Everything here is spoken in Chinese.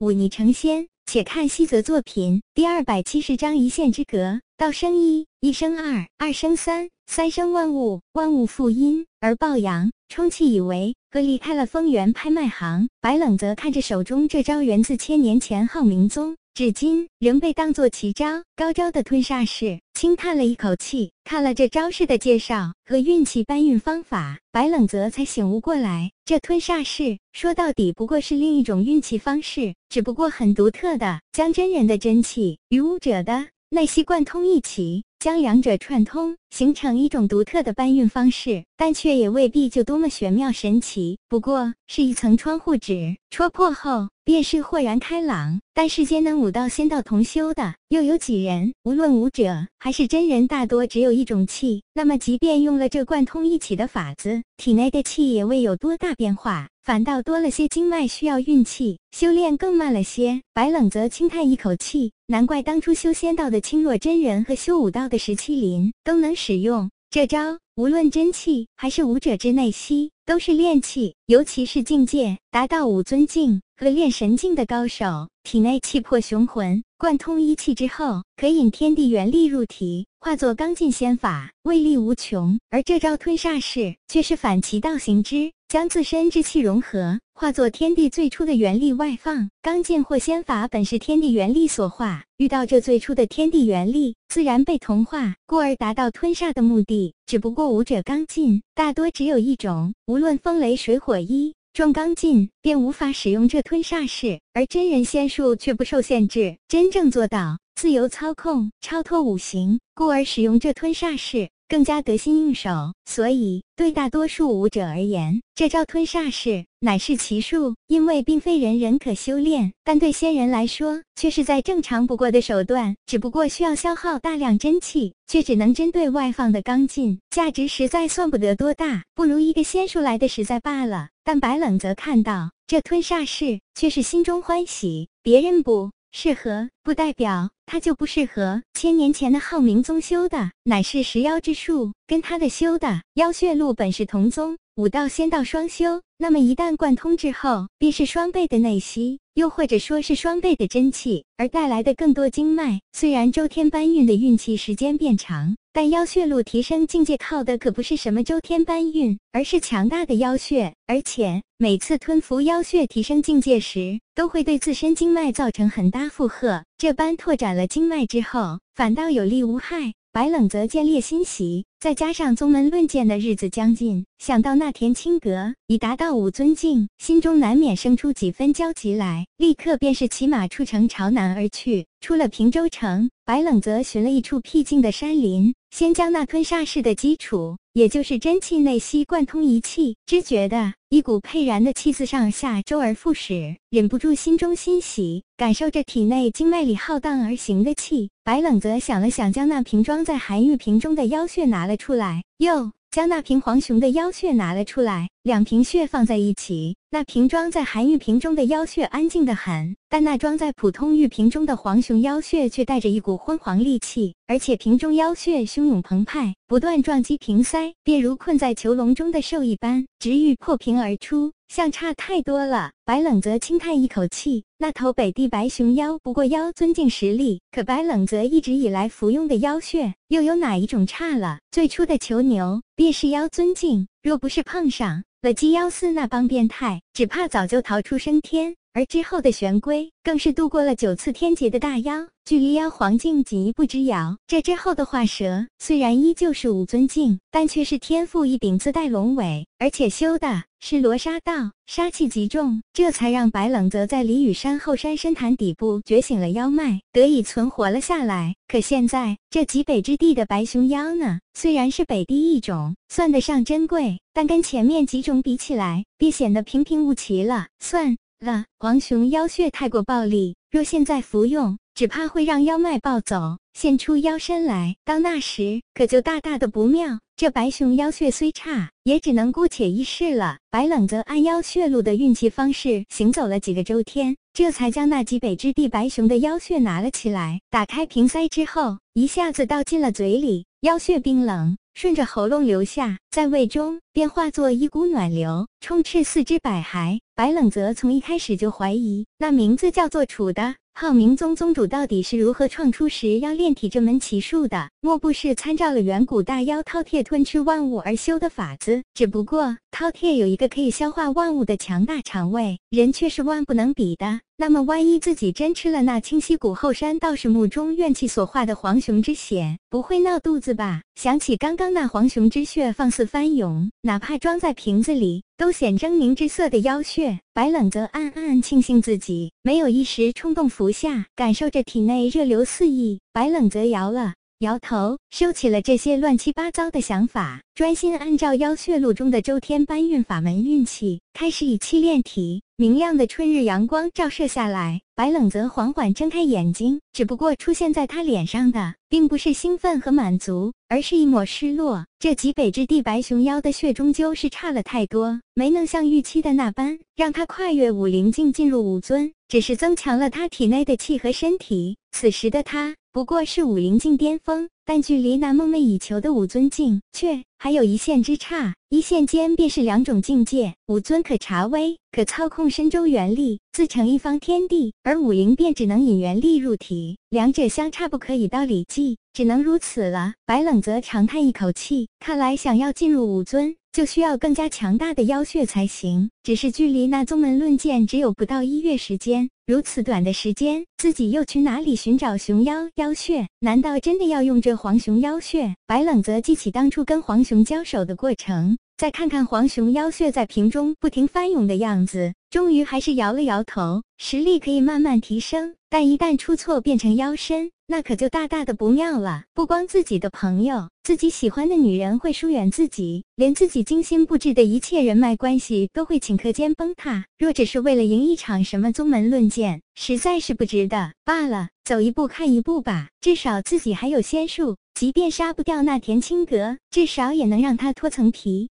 忤逆成仙。且看西泽作品第二百七十章一线之隔。道生一，一生二，二生三，三生万物，万物负阴而抱阳，充气以为。和离开了丰源拍卖行，白冷则看着手中这招源自千年前浩明宗。至今仍被当作奇招，高招的吞煞式，轻叹了一口气。看了这招式的介绍和运气搬运方法，白冷泽才醒悟过来，这吞煞式说到底不过是另一种运气方式，只不过很独特的，将真人的真气与武者的内息贯通一起。将两者串通，形成一种独特的搬运方式，但却也未必就多么玄妙神奇。不过是一层窗户纸，戳破后便是豁然开朗。但世间能武道仙道同修的又有几人？无论武者还是真人，大多只有一种气。那么，即便用了这贯通一起的法子，体内的气也未有多大变化，反倒多了些经脉需要运气修炼更慢了些。白冷则轻叹一口气，难怪当初修仙道的青若真人和修武道。的石麒麟都能使用这招，无论真气还是武者之内息，都是炼气，尤其是境界达到五尊境和炼神境的高手，体内气魄雄浑，贯通一气之后，可引天地元力入体，化作刚劲仙法，威力无穷。而这招吞煞式却是反其道行之。将自身之气融合，化作天地最初的元力外放。刚劲或仙法本是天地元力所化，遇到这最初的天地元力，自然被同化，故而达到吞煞的目的。只不过武者刚劲大多只有一种，无论风雷水火一重刚劲，便无法使用这吞煞式；而真人仙术却不受限制，真正做到自由操控、超脱五行，故而使用这吞煞式。更加得心应手，所以对大多数武者而言，这招吞煞式乃是奇术，因为并非人人可修炼。但对仙人来说，却是再正常不过的手段，只不过需要消耗大量真气，却只能针对外放的刚劲，价值实在算不得多大，不如一个仙术来的实在罢了。但白冷则看到这吞煞式，却是心中欢喜，别人不。适合不代表他就不适合。千年前的浩明宗修的乃是石妖之术，跟他的修的妖血路本是同宗，武道仙道双修。那么一旦贯通之后，便是双倍的内息，又或者说是双倍的真气，而带来的更多经脉。虽然周天搬运的运气时间变长。但妖血路提升境界靠的可不是什么周天搬运，而是强大的妖血。而且每次吞服妖血提升境界时，都会对自身经脉造成很大负荷。这般拓展了经脉之后，反倒有利无害。白冷泽见猎心喜，再加上宗门论剑的日子将近，想到那田青阁已达到五尊境，心中难免生出几分焦急来，立刻便是骑马出城朝南而去。出了平州城，白冷泽寻了一处僻静的山林，先将那吞煞式的基础，也就是真气内息贯通一气，只觉得一股沛然的气自上下周而复始，忍不住心中欣喜，感受着体内经脉里浩荡而行的气。白冷则想了想，将那瓶装在寒玉瓶中的妖血拿了出来，又。将那瓶黄熊的妖血拿了出来，两瓶血放在一起，那瓶装在寒玉瓶中的妖血安静的很，但那装在普通玉瓶中的黄熊妖血却带着一股昏黄戾气，而且瓶中妖血汹涌澎湃，不断撞击瓶塞，便如困在囚笼中的兽一般，直欲破瓶而出。相差太多了，白冷泽轻叹一口气。那头北地白熊妖不过妖尊境实力，可白冷泽一直以来服用的妖血，又有哪一种差了？最初的囚牛便是妖尊境，若不是碰上了鸡幺四那帮变态，只怕早就逃出升天。而之后的玄龟，更是度过了九次天劫的大妖，距离妖皇境仅一步之遥。这之后的化蛇，虽然依旧是五尊境，但却是天赋异禀，自带龙尾，而且修的是罗刹道，杀气极重，这才让白冷泽在离雨山后山深潭底部觉醒了妖脉，得以存活了下来。可现在这极北之地的白熊妖呢？虽然是北地一种，算得上珍贵，但跟前面几种比起来，便显得平平无奇了。算。了，黄熊妖血太过暴力，若现在服用，只怕会让妖脉暴走，现出妖身来。到那时，可就大大的不妙。这白熊妖血虽差，也只能姑且一试了。白冷则按妖血路的运气方式行走了几个周天，这才将那极北之地白熊的妖血拿了起来。打开瓶塞之后，一下子倒进了嘴里，妖血冰冷，顺着喉咙流下，在胃中。便化作一股暖流，充斥四肢百骸。白冷泽从一开始就怀疑，那名字叫做楚的。浩明宗宗主到底是如何创出食妖炼体这门奇术的？莫不是参照了远古大妖饕餮吞吃万物而修的法子？只不过饕餮有一个可以消化万物的强大肠胃，人却是万不能比的。那么，万一自己真吃了那清溪谷后山道士墓中怨气所化的黄熊之血，不会闹肚子吧？想起刚刚那黄熊之血放肆翻涌，哪怕装在瓶子里，都显狰狞之色的妖血。白冷则暗暗庆幸自己没有一时冲动服下，感受着体内热流四溢。白冷则摇了摇头，收起了这些乱七八糟的想法，专心按照妖血路中的周天搬运法门运气，开始以气炼体。明亮的春日阳光照射下来，白冷泽缓缓睁开眼睛。只不过出现在他脸上的，并不是兴奋和满足，而是一抹失落。这极北之地白熊妖的血终究是差了太多，没能像预期的那般让他跨越武灵境进入武尊，只是增强了他体内的气和身体。此时的他不过是武灵境巅峰，但距离那梦寐以求的武尊境却还有一线之差。一线间便是两种境界，武尊可察微，可操控身周元力，自成一方天地；而武灵便只能引元力入体，两者相差不可以到理计，只能如此了。白冷则长叹一口气，看来想要进入武尊。就需要更加强大的妖血才行。只是距离那宗门论剑只有不到一月时间，如此短的时间，自己又去哪里寻找熊妖妖血？难道真的要用这黄熊妖血？白冷则记起当初跟黄熊交手的过程，再看看黄熊妖血在瓶中不停翻涌的样子，终于还是摇了摇头。实力可以慢慢提升，但一旦出错变成妖身。那可就大大的不妙了。不光自己的朋友、自己喜欢的女人会疏远自己，连自己精心布置的一切人脉关系都会顷刻间崩塌。若只是为了赢一场什么宗门论剑，实在是不值得。罢了，走一步看一步吧。至少自己还有仙术，即便杀不掉那田青阁，至少也能让他脱层皮。